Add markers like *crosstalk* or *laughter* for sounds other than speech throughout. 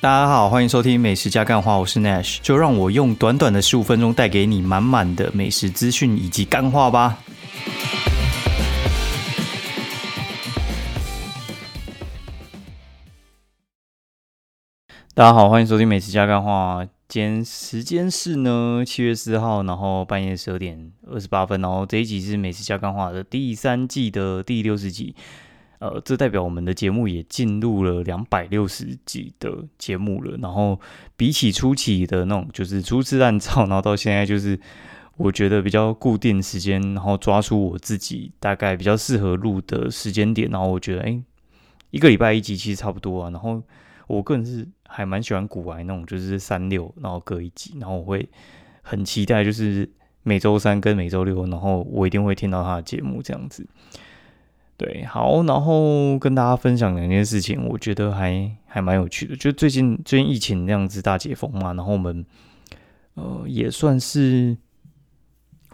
大家好，欢迎收听《美食加干话》，我是 Nash，就让我用短短的十五分钟带给你满满的美食资讯以及干话吧。大家好，欢迎收听《美食加干话》，今天时间是呢七月四号，然后半夜十二点二十八分，然后这一集是《美食加干话》的第三季的第六十集。呃，这代表我们的节目也进入了两百六十集的节目了。然后比起初期的那种，就是初次烂造，*laughs* 然后到现在就是我觉得比较固定时间，然后抓出我自己大概比较适合录的时间点。然后我觉得，哎，一个礼拜一集其实差不多啊。然后我个人是还蛮喜欢古玩那种，就是三六，然后各一集。然后我会很期待，就是每周三跟每周六，然后我一定会听到他的节目这样子。对，好，然后跟大家分享两件事情，我觉得还还蛮有趣的。就最近最近疫情那样子大解封嘛，然后我们呃也算是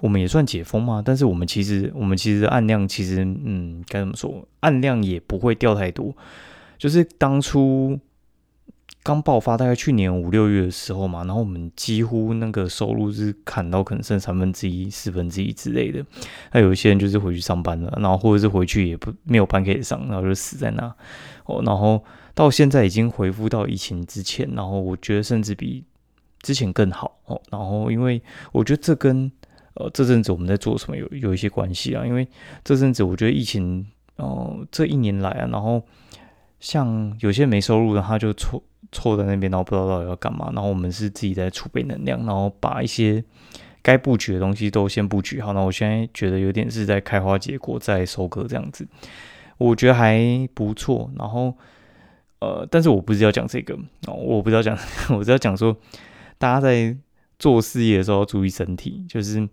我们也算解封嘛，但是我们其实我们其实按量其实嗯该怎么说，按量也不会掉太多，就是当初。刚爆发大概去年五六月的时候嘛，然后我们几乎那个收入是砍到可能剩三分之一、四分之一之类的。那有一些人就是回去上班了，然后或者是回去也不没有班可以上，然后就死在那。哦，然后到现在已经恢复到疫情之前，然后我觉得甚至比之前更好。哦，然后因为我觉得这跟呃这阵子我们在做什么有有一些关系啊，因为这阵子我觉得疫情哦这一年来啊，然后像有些没收入的他就错。错在那边，然后不知道到底要干嘛。然后我们是自己在储备能量，然后把一些该布局的东西都先布局好。那我现在觉得有点是在开花结果，在收割这样子，我觉得还不错。然后，呃，但是我不是要讲这个哦，我不是要讲，*laughs* 我是要讲说，大家在做事业的时候要注意身体。就是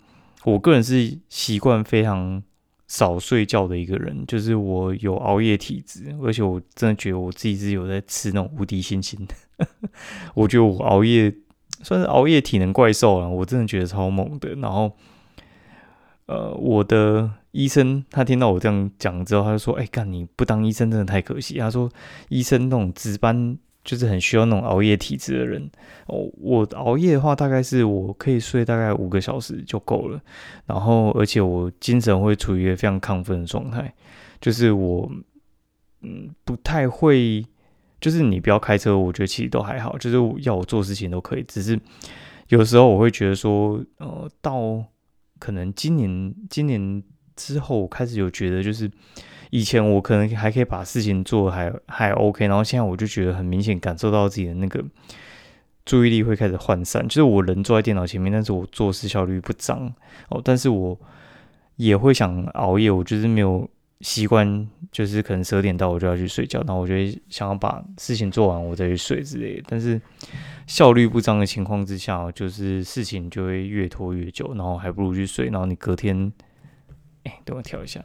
我个人是习惯非常。少睡觉的一个人，就是我有熬夜体质，而且我真的觉得我自己是有在吃那种无敌星星的。*laughs* 我觉得我熬夜算是熬夜体能怪兽了，我真的觉得超猛的。然后，呃，我的医生他听到我这样讲之后，他就说：“哎，干你不当医生真的太可惜。”他说：“医生那种值班。”就是很需要那种熬夜体质的人哦。我熬夜的话，大概是我可以睡大概五个小时就够了。然后，而且我精神会处于一个非常亢奋的状态。就是我，嗯，不太会。就是你不要开车，我觉得其实都还好。就是要我做事情都可以。只是有时候我会觉得说，呃，到可能今年今年之后开始有觉得就是。以前我可能还可以把事情做还还 OK，然后现在我就觉得很明显感受到自己的那个注意力会开始涣散，就是我人坐在电脑前面，但是我做事效率不涨哦，但是我也会想熬夜，我就是没有习惯，就是可能十二点到我就要去睡觉，然后我就会想要把事情做完我再去睡之类的，但是效率不彰的情况之下，就是事情就会越拖越久，然后还不如去睡，然后你隔天，哎，等我调一下。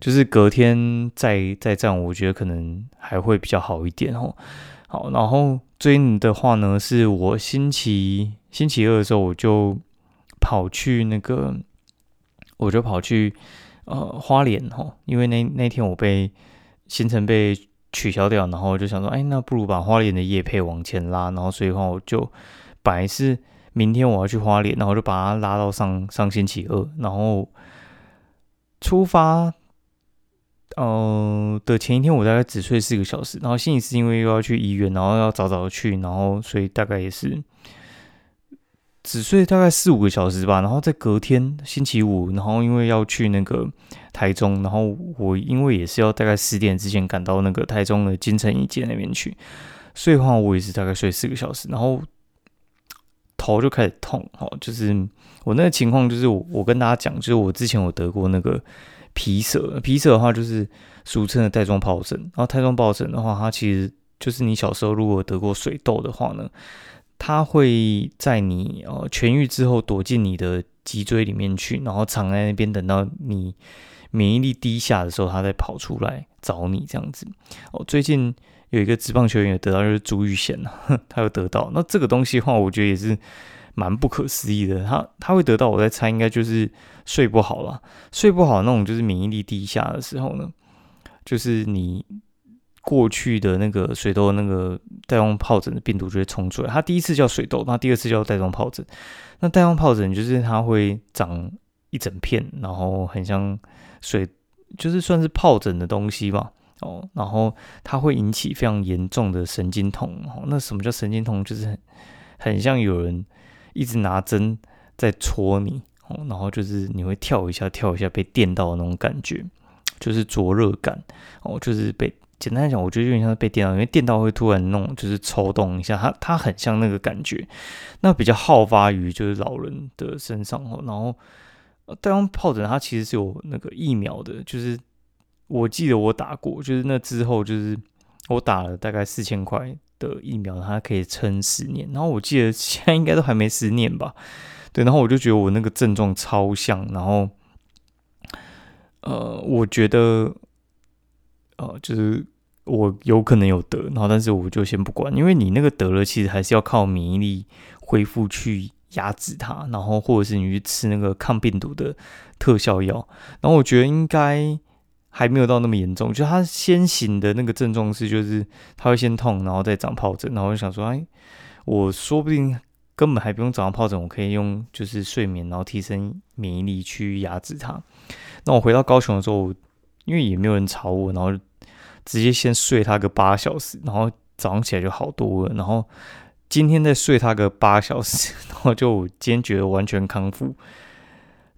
就是隔天再再这样，我觉得可能还会比较好一点哦。好，然后最近的话呢，是我星期星期二的时候，我就跑去那个，我就跑去呃花莲哦，因为那那天我被行程被取消掉，然后我就想说，哎，那不如把花莲的夜配往前拉，然后所以话我就本来是明天我要去花莲，然后就把它拉到上上星期二，然后出发。呃的前一天，我大概只睡四个小时，然后星期四因为又要去医院，然后要早早去，然后所以大概也是只睡大概四五个小时吧。然后在隔天星期五，然后因为要去那个台中，然后我因为也是要大概十点之前赶到那个台中的金城一街那边去，所以话我也是大概睡四个小时，然后头就开始痛。哦，就是我那个情况，就是我我跟大家讲，就是我之前我得过那个。皮疹，皮疹的话就是俗称的带状疱疹。然后带状疱疹的话，它其实就是你小时候如果得过水痘的话呢，它会在你呃痊愈之后躲进你的脊椎里面去，然后藏在那边，等到你免疫力低下的时候，它再跑出来找你这样子。哦，最近有一个职棒球员得到就是朱玉贤呐，*laughs* 他有得到。那这个东西的话，我觉得也是。蛮不可思议的，他他会得到，我在猜应该就是睡不好了，睡不好那种就是免疫力低下的时候呢，就是你过去的那个水痘那个带状疱疹的病毒就会冲出来。它第一次叫水痘，那第二次叫带状疱疹。那带状疱疹就是它会长一整片，然后很像水，就是算是疱疹的东西吧。哦，然后它会引起非常严重的神经痛。哦，那什么叫神经痛？就是很很像有人一直拿针在戳你。然后就是你会跳一下，跳一下被电到的那种感觉，就是灼热感。哦，就是被简单来讲，我觉得有点像被电到，因为电到会突然弄，就是抽动一下，它它很像那个感觉。那比较好发于就是老人的身上。哦，然后带状疱疹它其实是有那个疫苗的，就是。我记得我打过，就是那之后就是我打了大概四千块的疫苗，它可以撑十年。然后我记得现在应该都还没十年吧？对，然后我就觉得我那个症状超像，然后呃，我觉得呃，就是我有可能有得，然后但是我就先不管，因为你那个得了，其实还是要靠免疫力恢复去压制它，然后或者是你去吃那个抗病毒的特效药。然后我觉得应该。还没有到那么严重，就他先行的那个症状是，就是他会先痛，然后再长疱疹，然后我就想说，哎，我说不定根本还不用早上疱疹，我可以用就是睡眠，然后提升免疫力去压制它。那我回到高雄的时候，因为也没有人吵我，然后直接先睡他个八小时，然后早上起来就好多了。然后今天再睡他个八小时，然后就今天觉得完全康复。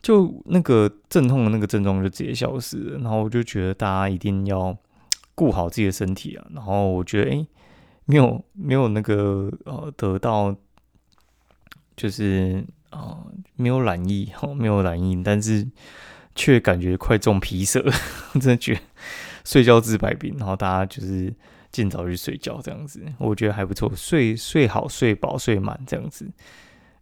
就那个阵痛的那个症状就直接消失了，然后我就觉得大家一定要顾好自己的身体啊。然后我觉得，哎，没有没有那个呃得到，就是啊没有染疫，没有染疫，但是却感觉快中皮色，*laughs* 真的觉得睡觉治百病。然后大家就是尽早去睡觉，这样子我觉得还不错，睡睡好、睡饱、睡满这样子。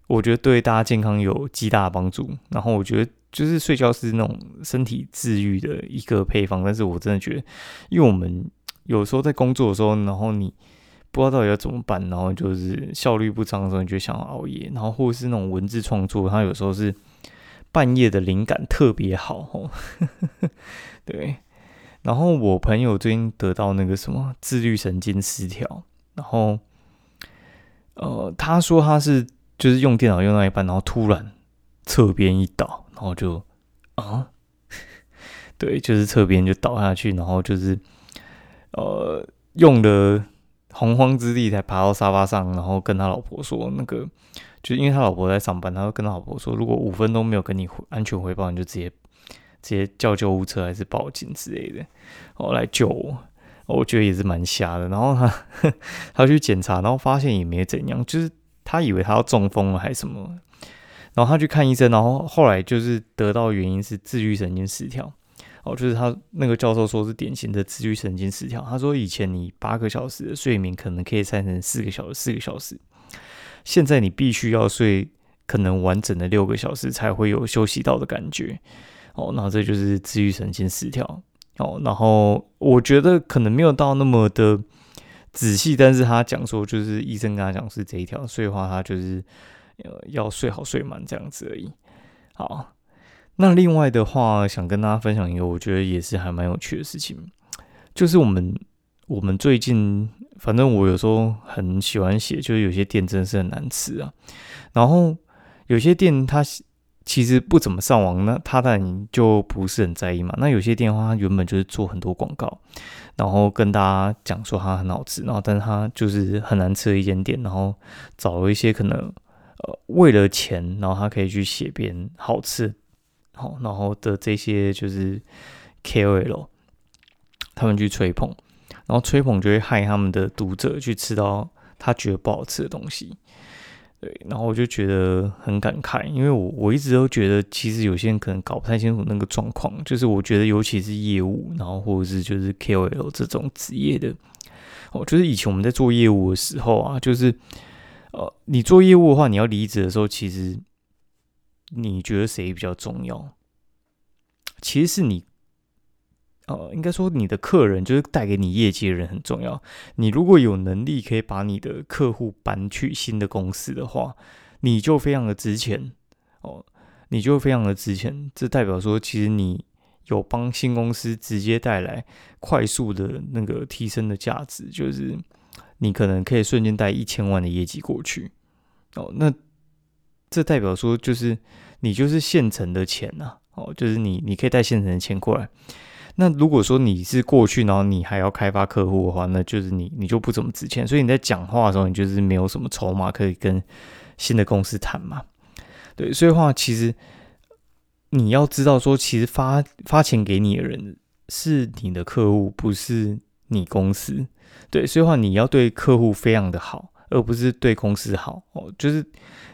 我觉得对大家健康有极大的帮助。然后我觉得就是睡觉是那种身体治愈的一个配方。但是我真的觉得，因为我们有时候在工作的时候，然后你不知道到底要怎么办，然后就是效率不彰的时候，你就想要熬夜。然后或是那种文字创作，它有时候是半夜的灵感特别好。*laughs* 对。然后我朋友最近得到那个什么自律神经失调，然后呃，他说他是。就是用电脑用到一半，然后突然侧边一倒，然后就啊，*laughs* 对，就是侧边就倒下去，然后就是呃用的洪荒之力才爬到沙发上，然后跟他老婆说，那个就因为他老婆在上班，他就跟他老婆说，如果五分钟没有跟你安全回报，你就直接直接叫救护车还是报警之类的，哦来救我，我觉得也是蛮瞎的。然后他 *laughs* 他去检查，然后发现也没怎样，就是。他以为他要中风了还是什么，然后他去看医生，然后后来就是得到原因是自律神经失调。哦，就是他那个教授说是典型的自律神经失调。他说以前你八个小时的睡眠可能可以拆成四个小时，四个小时，现在你必须要睡可能完整的六个小时才会有休息到的感觉。哦，那这就是自律神经失调。哦，然后我觉得可能没有到那么的。仔细，但是他讲说，就是医生跟他讲是这一条，所以话他就是呃要睡好睡满这样子而已。好，那另外的话，想跟大家分享一个，我觉得也是还蛮有趣的事情，就是我们我们最近，反正我有时候很喜欢写，就是有些店真的是很难吃啊，然后有些店它。其实不怎么上网，那他当然就不是很在意嘛。那有些店的话，他原本就是做很多广告，然后跟大家讲说它很好吃，然后但是他就是很难吃的一间店，然后找了一些可能呃为了钱，然后他可以去写别人好吃，好然后的这些就是 KOL，他们去吹捧，然后吹捧就会害他们的读者去吃到他觉得不好吃的东西。对，然后我就觉得很感慨，因为我我一直都觉得，其实有些人可能搞不太清楚那个状况，就是我觉得，尤其是业务，然后或者是就是 KOL 这种职业的，哦，就是以前我们在做业务的时候啊，就是呃，你做业务的话，你要离职的时候，其实你觉得谁比较重要？其实是你。呃，应该说你的客人就是带给你业绩的人很重要。你如果有能力可以把你的客户搬去新的公司的话，你就非常的值钱哦，你就非常的值钱。这代表说，其实你有帮新公司直接带来快速的那个提升的价值，就是你可能可以瞬间带一千万的业绩过去哦。那这代表说，就是你就是现成的钱呐，哦，就是你你可以带现成的钱过来。那如果说你是过去，然后你还要开发客户的话，那就是你你就不怎么值钱。所以你在讲话的时候，你就是没有什么筹码可以跟新的公司谈嘛。对，所以话其实你要知道说，其实发发钱给你的人是你的客户，不是你公司。对，所以话你要对客户非常的好，而不是对公司好哦。就是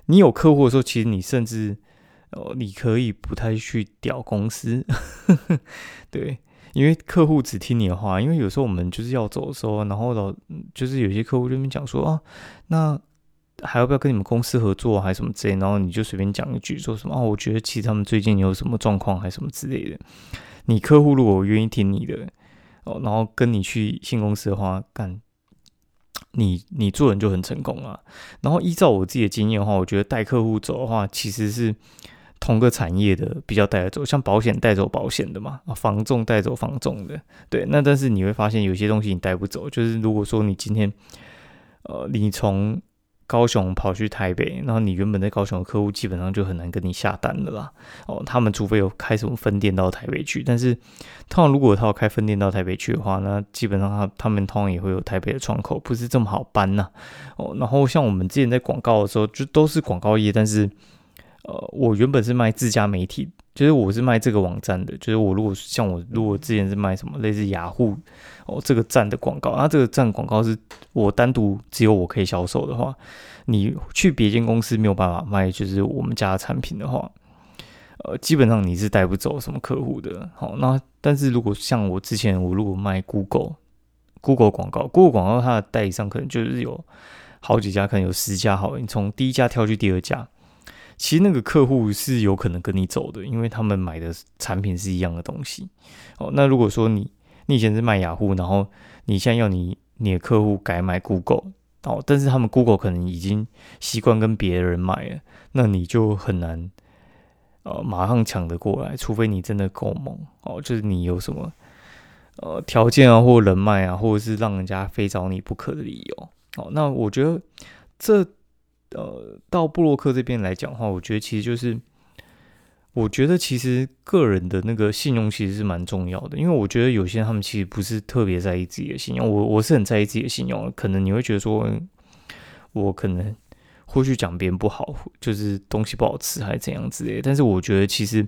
你有客户的时候，其实你甚至哦，你可以不太去屌公司，*laughs* 对。因为客户只听你的话，因为有时候我们就是要走的时候，然后老就是有些客户这边讲说啊，那还要不要跟你们公司合作，还是什么之类，然后你就随便讲一句说什么啊，我觉得其实他们最近有什么状况，还是什么之类的。你客户如果愿意听你的哦，然后跟你去新公司的话，干你你做人就很成功啊。然后依照我自己的经验的话，我觉得带客户走的话，其实是。同个产业的比较带得走，像保险带走保险的嘛，啊，防重带走防重的，对。那但是你会发现有些东西你带不走，就是如果说你今天，呃，你从高雄跑去台北，然后你原本在高雄的客户基本上就很难跟你下单的啦。哦，他们除非有开什么分店到台北去，但是通常如果他要开分店到台北去的话，那基本上他他们通常也会有台北的窗口，不是这么好搬呐。哦，然后像我们之前在广告的时候，就都是广告业，但是。呃，我原本是卖自家媒体，就是我是卖这个网站的。就是我如果像我如果之前是卖什么类似雅虎哦这个站的广告，那这个站广告是我单独只有我可以销售的话，你去别间公司没有办法卖，就是我们家的产品的话，呃，基本上你是带不走什么客户的。好，那但是如果像我之前我如果卖 Google Google 广告，Google 广告它的代理商可能就是有好几家，可能有十家，好，你从第一家跳去第二家。其实那个客户是有可能跟你走的，因为他们买的产品是一样的东西。哦，那如果说你你以前是卖雅虎，然后你现在要你你的客户改买 Google，哦，但是他们 Google 可能已经习惯跟别人买了，那你就很难呃马上抢得过来，除非你真的够猛哦，就是你有什么呃条件啊，或人脉啊，或者是让人家非找你不可的理由。哦，那我觉得这。呃，到布洛克这边来讲的话，我觉得其实就是，我觉得其实个人的那个信用其实是蛮重要的，因为我觉得有些人他们其实不是特别在意自己的信用，我我是很在意自己的信用，可能你会觉得说，我可能会去讲别人不好，就是东西不好吃还是怎样之类，但是我觉得其实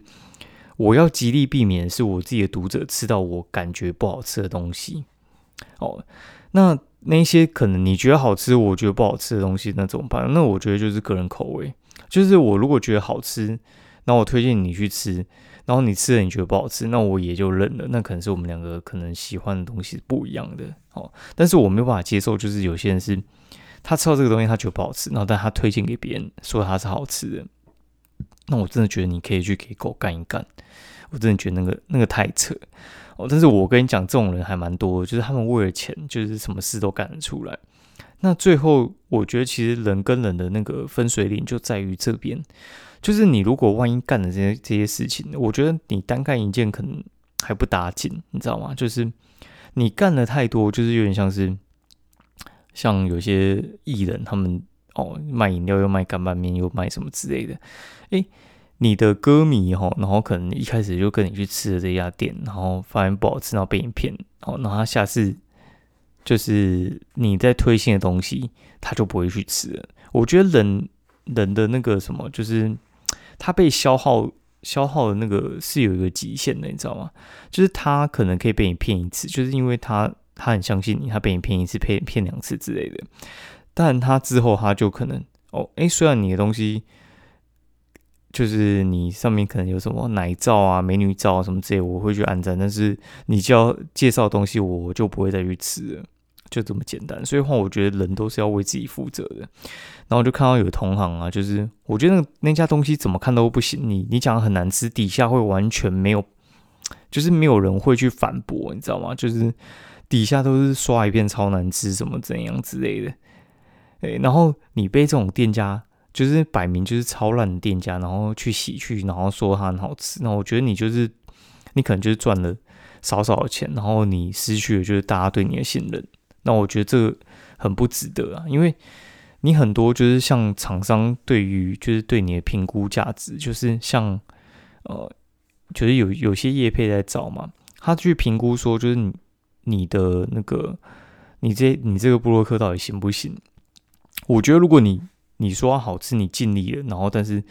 我要极力避免是我自己的读者吃到我感觉不好吃的东西，哦，那。那些可能你觉得好吃，我觉得不好吃的东西，那怎么办？那我觉得就是个人口味。就是我如果觉得好吃，那我推荐你去吃，然后你吃了你觉得不好吃，那我也就认了。那可能是我们两个可能喜欢的东西不一样的哦。但是我没有办法接受，就是有些人是他吃到这个东西他觉得不好吃，然后但他推荐给别人说他是好吃的，那我真的觉得你可以去给狗干一干。我真的觉得那个那个太扯。哦，但是我跟你讲，这种人还蛮多，就是他们为了钱，就是什么事都干得出来。那最后，我觉得其实人跟人的那个分水岭就在于这边，就是你如果万一干了这些这些事情，我觉得你单干一件可能还不打紧，你知道吗？就是你干了太多，就是有点像是像有些艺人，他们哦卖饮料又卖干拌面又卖什么之类的，诶。你的歌迷哈，然后可能一开始就跟你去吃了这家店，然后发现不好吃，然后被你骗，然后他下次就是你在推新的东西，他就不会去吃了。我觉得人人的那个什么，就是他被消耗消耗的那个是有一个极限的，你知道吗？就是他可能可以被你骗一次，就是因为他他很相信你，他被你骗一次、骗骗两次之类的，但他之后他就可能哦，诶，虽然你的东西。就是你上面可能有什么奶照啊、美女照什么之类，我会去按赞。但是你就要介绍东西，我就不会再去吃了，就这么简单。所以话，我觉得人都是要为自己负责的。然后我就看到有同行啊，就是我觉得那家东西怎么看都不行。你你讲很难吃，底下会完全没有，就是没有人会去反驳，你知道吗？就是底下都是刷一遍超难吃，什么怎样之类的。诶，然后你被这种店家。就是摆明就是超烂的店家，然后去洗去，然后说它很好吃。那我觉得你就是你可能就是赚了少少的钱，然后你失去了就是大家对你的信任。那我觉得这个很不值得啊，因为你很多就是像厂商对于就是对你的评估价值，就是像呃，就是有有些业配在找嘛，他去评估说就是你你的那个你这你这个布洛克到底行不行？我觉得如果你你说好吃，你尽力了，然后但是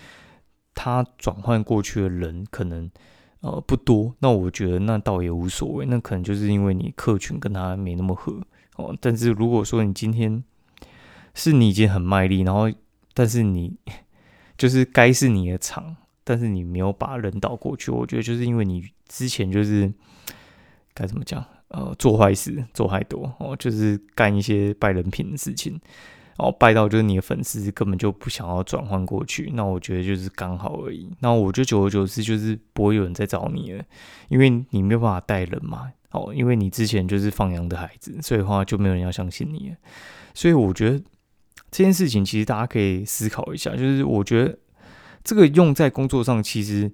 他转换过去的人可能呃不多，那我觉得那倒也无所谓，那可能就是因为你客群跟他没那么合哦。但是如果说你今天是你已经很卖力，然后但是你 *laughs* 就是该是你的场，但是你没有把人导过去，我觉得就是因为你之前就是该怎么讲呃做坏事做太多哦，就是干一些败人品的事情。哦拜到就是你的粉丝根本就不想要转换过去，那我觉得就是刚好而已。那我就久而久之就是不会有人再找你了，因为你没有办法带人嘛。哦，因为你之前就是放羊的孩子，所以的话就没有人要相信你了。所以我觉得这件事情其实大家可以思考一下，就是我觉得这个用在工作上，其实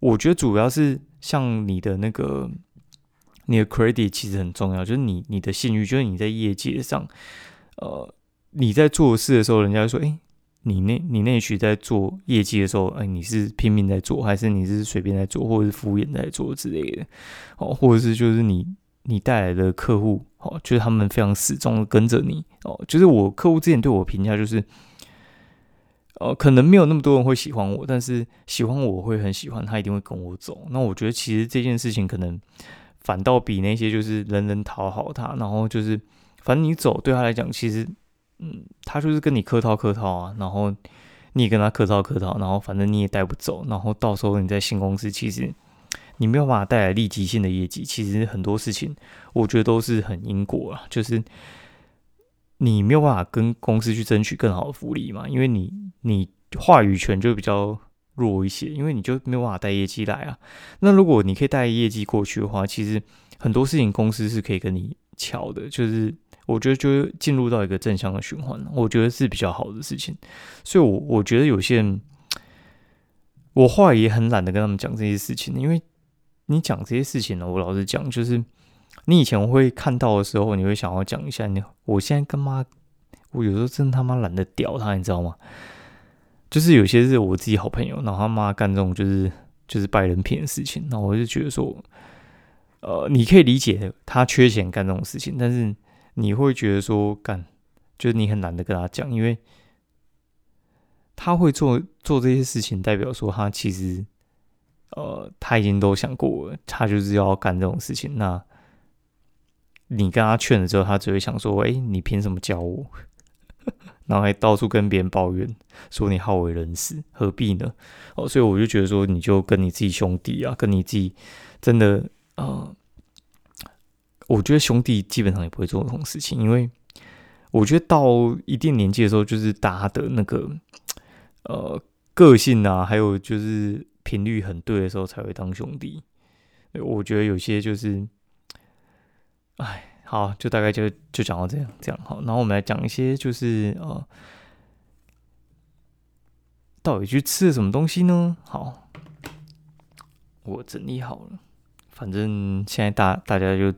我觉得主要是像你的那个你的 credit 其实很重要，就是你你的信誉，就是你在业界上，呃。你在做事的时候，人家说：“哎，你那，你那曲在做业绩的时候，哎，你是拼命在做，还是你是随便在做，或者是敷衍在做之类的？哦，或者是就是你你带来的客户，哦，就是他们非常始终跟着你，哦，就是我客户之前对我评价就是，呃，可能没有那么多人会喜欢我，但是喜欢我会很喜欢，他一定会跟我走。那我觉得其实这件事情可能反倒比那些就是人人讨好他，然后就是反正你走对他来讲，其实。嗯，他就是跟你客套客套啊，然后你也跟他客套客套，然后反正你也带不走，然后到时候你在新公司，其实你没有办法带来立即性的业绩。其实很多事情，我觉得都是很因果啊，就是你没有办法跟公司去争取更好的福利嘛，因为你你话语权就比较弱一些，因为你就没有办法带业绩来啊。那如果你可以带业绩过去的话，其实很多事情公司是可以跟你瞧的，就是。我觉得就进入到一个正向的循环，我觉得是比较好的事情。所以，我我觉得有些人，我话也很懒得跟他们讲这些事情，因为你讲这些事情呢，我老实讲，就是你以前会看到的时候，你会想要讲一下。你我现在跟妈，我有时候真他妈懒得屌他，你知道吗？就是有些是我自己好朋友，然后他妈干这种就是就是拜人品的事情，那我就觉得说，呃，你可以理解他缺钱干这种事情，但是。你会觉得说干，就是你很难得跟他讲，因为他会做做这些事情，代表说他其实，呃，他已经都想过了，他就是要干这种事情。那你跟他劝了之后，他只会想说：“哎，你凭什么教我？” *laughs* 然后还到处跟别人抱怨，说你好为人师，何必呢？哦，所以我就觉得说，你就跟你自己兄弟啊，跟你自己真的呃。我觉得兄弟基本上也不会做这种事情，因为我觉得到一定年纪的时候，就是大家的那个呃个性啊，还有就是频率很对的时候，才会当兄弟。我觉得有些就是，哎，好，就大概就就讲到这样，这样好。然后我们来讲一些，就是呃，到底去吃了什么东西呢？好，我整理好了，反正现在大大家就。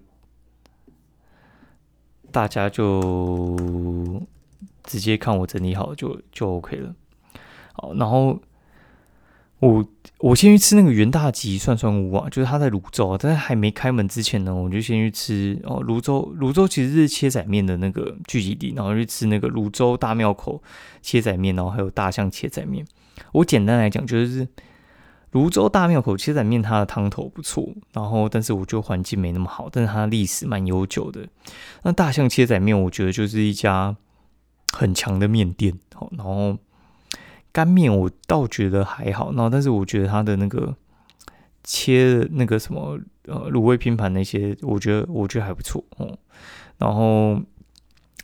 大家就直接看我整理好就就 OK 了。好，然后我我先去吃那个元大吉涮涮屋啊，就是他在泸州，在还没开门之前呢，我就先去吃哦。泸州泸州其实是切仔面的那个聚集地，然后去吃那个泸州大庙口切仔面，然后还有大象切仔面。我简单来讲就是。泸州大庙口切仔面，它的汤头不错，然后但是我觉得环境没那么好，但是它历史蛮悠久的。那大象切仔面，我觉得就是一家很强的面店。好，然后干面我倒觉得还好，然后但是我觉得它的那个切那个什么呃卤味拼盘那些，我觉得我觉得还不错哦。然后。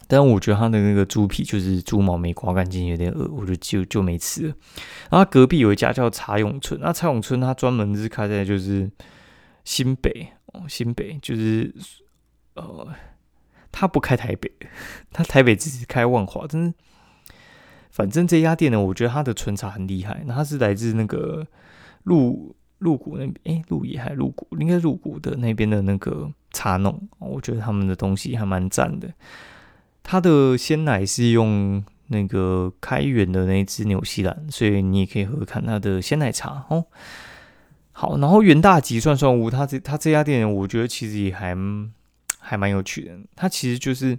但我觉得他的那个猪皮就是猪毛没刮干净，有点恶，我就就就没吃了。然后隔壁有一家叫茶永村，那茶永村它专门是开在就是新北哦，新北就是呃，他不开台北，*laughs* 他台北只是开万华，真是。反正这家店呢，我觉得它的纯茶很厉害，那它是来自那个鹿鹿谷那边，哎，鹿野还鹿谷，应该鹿谷的那边的那个茶农，我觉得他们的东西还蛮赞的。它的鲜奶是用那个开源的那只纽西兰，所以你也可以喝看它的鲜奶茶哦。好，然后元大吉涮涮屋，它这它这家店，我觉得其实也还还蛮有趣的。它其实就是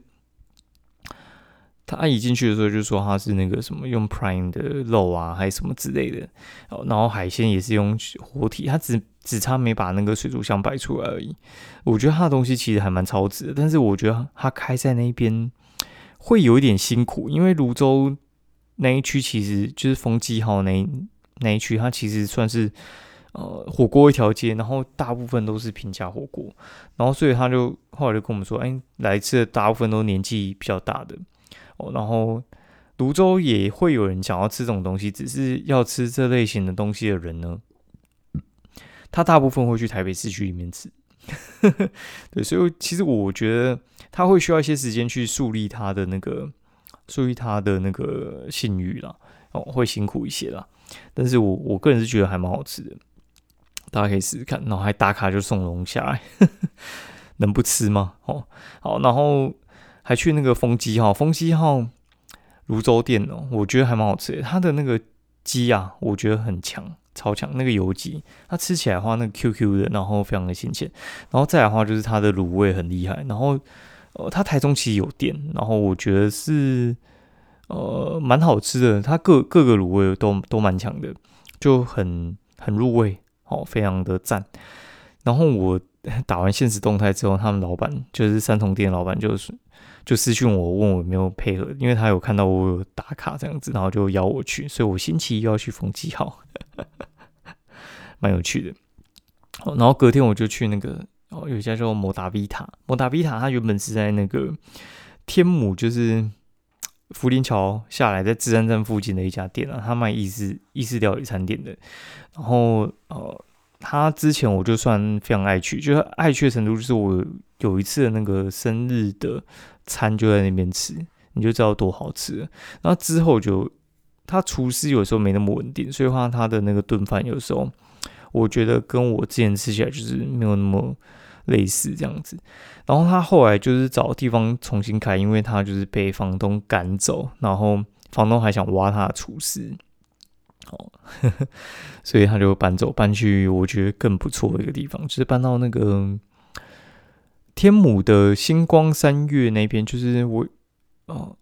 他一进去的时候就说它是那个什么用 Prime 的肉啊，还是什么之类的。然后海鲜也是用活体，它只只差没把那个水族箱摆出来而已。我觉得它的东西其实还蛮超值的，但是我觉得它开在那边。会有一点辛苦，因为泸州那一区其实就是丰记号那那一区，它其实算是呃火锅一条街，然后大部分都是平价火锅，然后所以他就后来就跟我们说，哎，来吃的大部分都年纪比较大的哦，然后泸州也会有人想要吃这种东西，只是要吃这类型的东西的人呢，他大部分会去台北市区里面吃。*laughs* 对，所以其实我觉得他会需要一些时间去树立他的那个树立他的那个信誉啦，哦，会辛苦一些啦。但是我我个人是觉得还蛮好吃的，大家可以试试看。然后还打卡就送龙虾，*laughs* 能不吃吗？哦，好，然后还去那个风鸡号，风鸡号泸州店哦，我觉得还蛮好吃的。它的那个鸡啊，我觉得很强。超强那个油鸡，它吃起来的话，那个 Q Q 的，然后非常的新鲜，然后再来的话就是它的卤味很厉害，然后呃，它台中其实有店，然后我觉得是呃蛮好吃的，它各各个卤味都都蛮强的，就很很入味，哦，非常的赞。然后我 *laughs* 打完现实动态之后，他们老板就是三重店老板就是。就私讯我，问我有没有配合，因为他有看到我有打卡这样子，然后就邀我去，所以我星期一要去逢记号，*laughs* 蛮有趣的。然后隔天我就去那个哦，有一家叫摩达比塔，摩达比塔，它原本是在那个天母，就是福林桥下来在智安站附近的一家店啊，他卖意式意式料理餐点的。然后呃，他之前我就算非常爱去，就是爱去的程度，就是我有一次的那个生日的。餐就在那边吃，你就知道多好吃。然后之后就，他厨师有时候没那么稳定，所以话他的那个炖饭有时候，我觉得跟我之前吃起来就是没有那么类似这样子。然后他后来就是找地方重新开，因为他就是被房东赶走，然后房东还想挖他的厨师，哦，*laughs* 所以他就搬走，搬去我觉得更不错的一个地方，就是搬到那个。天母的星光三月那边，就是我，哦，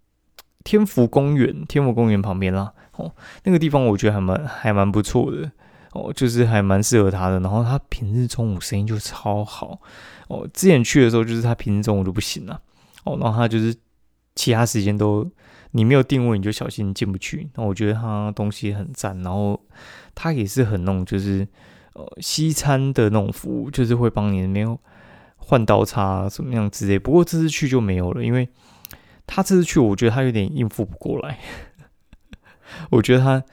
天福公园，天福公园旁边啦，哦，那个地方我觉得还蛮还蛮不错的，哦，就是还蛮适合他的。然后他平日中午生意就超好，哦，之前去的时候就是他平日中午都不行了，哦，然后他就是其他时间都你没有定位你就小心进不去。那我觉得他东西很赞，然后他也是很那种就是呃西餐的那种服务，就是会帮你没有。换刀叉怎么样之类，不过这次去就没有了，因为他这次去，我觉得他有点应付不过来。*laughs* 我觉得他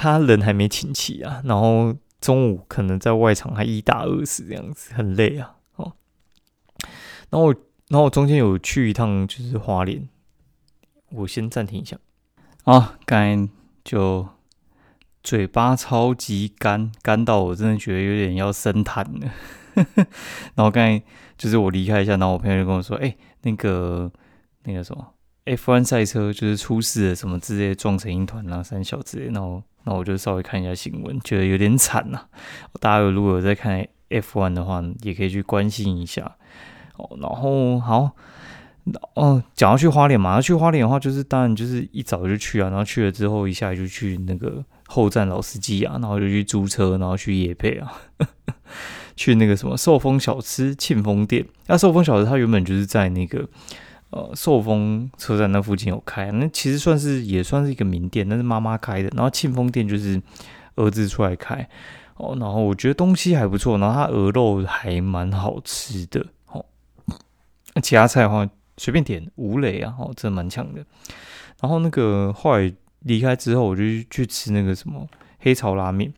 他人还没请齐啊，然后中午可能在外场还一打二十这样子，很累啊。哦，然后然后中间有去一趟就是花莲，我先暂停一下啊，刚就嘴巴超级干，干到我真的觉得有点要生痰了。*laughs* 然后刚才就是我离开一下，然后我朋友就跟我说：“哎，那个那个什么 F1 赛车就是出事了，什么之类撞成一团啊，三小之类。”然后，那我就稍微看一下新闻，觉得有点惨呐。大家有如果有在看 F1 的话，也可以去关心一下哦。然后好，哦，讲要去花莲嘛，要去花莲的话，就是当然就是一早就去啊，然后去了之后一下就去那个后站老司机啊，然后就去租车，然后去野配啊。*laughs* 去那个什么寿丰小吃庆丰店，那寿丰小吃它原本就是在那个呃寿丰车站那附近有开，那其实算是也算是一个名店，那是妈妈开的。然后庆丰店就是儿子出来开哦，然后我觉得东西还不错，然后它鹅肉还蛮好吃的哦。其他菜的话随便点，吴磊啊，哦，真的蛮强的。然后那个后来离开之后，我就去吃那个什么黑潮拉面。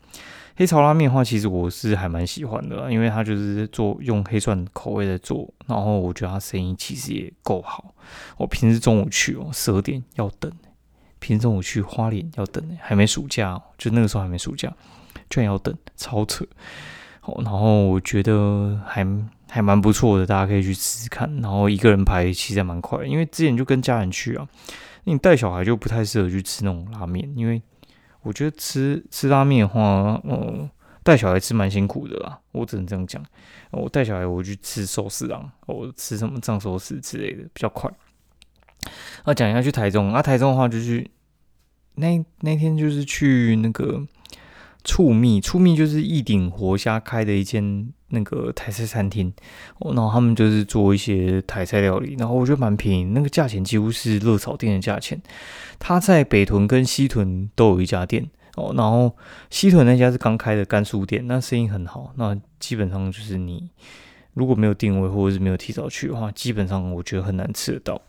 黑潮拉面的话，其实我是还蛮喜欢的，因为它就是做用黑蒜口味在做，然后我觉得它生意其实也够好。我平时中午去哦，十二点要等，平时中午去花莲要等，还没暑假哦，就那个时候还没暑假，居然要等，超扯。好，然后我觉得还还蛮不错的，大家可以去试试看。然后一个人排其实还蛮快，因为之前就跟家人去啊，你带小孩就不太适合去吃那种拉面，因为我觉得吃吃拉面的话，嗯，带小孩吃蛮辛苦的啦，我只能这样讲。我带小孩我去吃寿司啊，我吃什么藏寿司之类的比较快。那讲一下去台中，那台中的话就是那那天就是去那个。醋蜜，醋蜜就是一顶活虾开的一间那个台菜餐厅，然后他们就是做一些台菜料理，然后我觉得蛮便宜，那个价钱几乎是热炒店的价钱。他在北屯跟西屯都有一家店哦，然后西屯那家是刚开的甘肃店，那生意很好。那基本上就是你如果没有定位或者是没有提早去的话，基本上我觉得很难吃得到。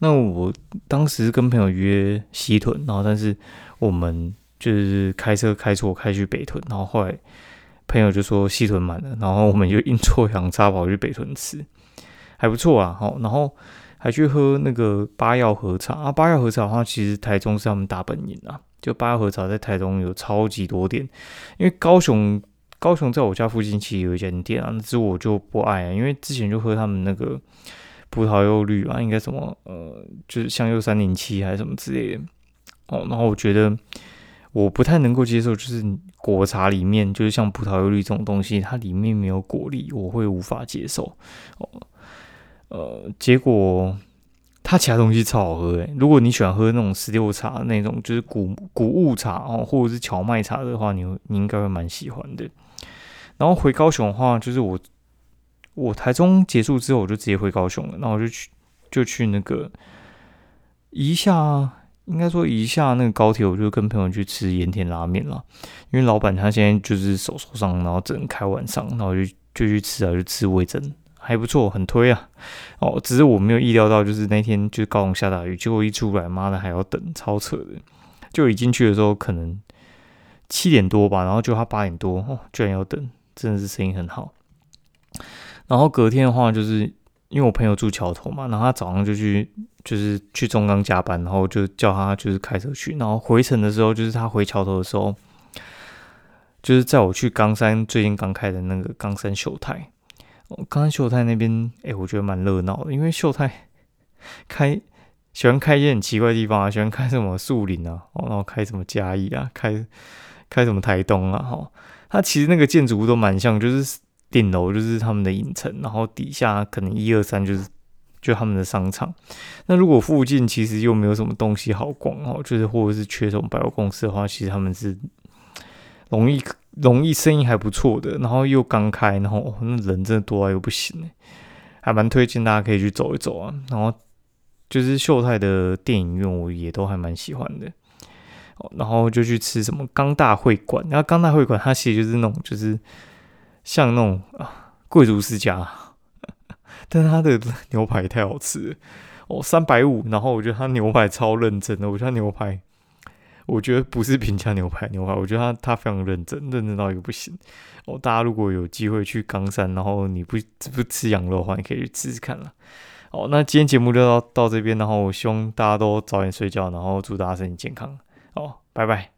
那我当时跟朋友约西屯，然后但是我们。就是开车开错开去北屯，然后后来朋友就说西屯满了，然后我们就阴错阳差跑去北屯吃，还不错啊。好，然后还去喝那个八药喝茶啊。八药喝茶的话，其实台中是他们大本营啊。就八药喝茶在台中有超级多店，因为高雄高雄在我家附近其实有一间店啊，那只我就不爱啊，因为之前就喝他们那个葡萄柚绿啊，应该什么呃，就是香柚三零七还是什么之类的哦。然后我觉得。我不太能够接受，就是果茶里面就是像葡萄柚绿这种东西，它里面没有果粒，我会无法接受。哦，呃，结果它其他东西超好喝诶。如果你喜欢喝那种石榴茶那种，就是谷谷物茶哦，或者是荞麦茶的话，你你应该会蛮喜欢的。然后回高雄的话，就是我我台中结束之后，我就直接回高雄了，然后我就去就去那个一下。应该说一下那个高铁，我就跟朋友去吃盐田拉面了。因为老板他现在就是手受伤，然后只能开晚上，然后就就去吃啊，就吃味增，还不错，很推啊。哦，只是我没有意料到，就是那天就是高雄下大雨，结果一出来，妈的还要等，超扯的。就一进去的时候可能七点多吧，然后就他八点多，哦，居然要等，真的是生意很好。然后隔天的话就是。因为我朋友住桥头嘛，然后他早上就去，就是去中钢加班，然后就叫他就是开车去，然后回程的时候，就是他回桥头的时候，就是在我去冈山最近刚开的那个冈山秀泰，冈山秀泰那边，哎，我觉得蛮热闹的，因为秀泰开喜欢开一些很奇怪的地方啊，喜欢开什么树林啊，哦然后开什么嘉义啊，开开什么台东啊，哈，它其实那个建筑物都蛮像，就是。顶楼就是他们的影城，然后底下可能一二三就是就他们的商场。那如果附近其实又没有什么东西好逛哦，就是或者是缺什么百货公司的话，其实他们是容易容易生意还不错的。然后又刚开，然后那人真的多啊又不行还蛮推荐大家可以去走一走啊。然后就是秀泰的电影院，我也都还蛮喜欢的。然后就去吃什么钢大会馆，然后钢大会馆它其实就是那种就是。像那种啊贵族世家，*laughs* 但他的牛排太好吃哦，三百五，然后我觉得他牛排超认真的，我觉得牛排，我觉得不是平价牛排牛排，我觉得他他非常认真，认真到一个不行哦。大家如果有机会去冈山，然后你不不吃羊肉的话，你可以去试试看了。哦，那今天节目就到到这边，然后我希望大家都早点睡觉，然后祝大家身体健康。哦，拜拜。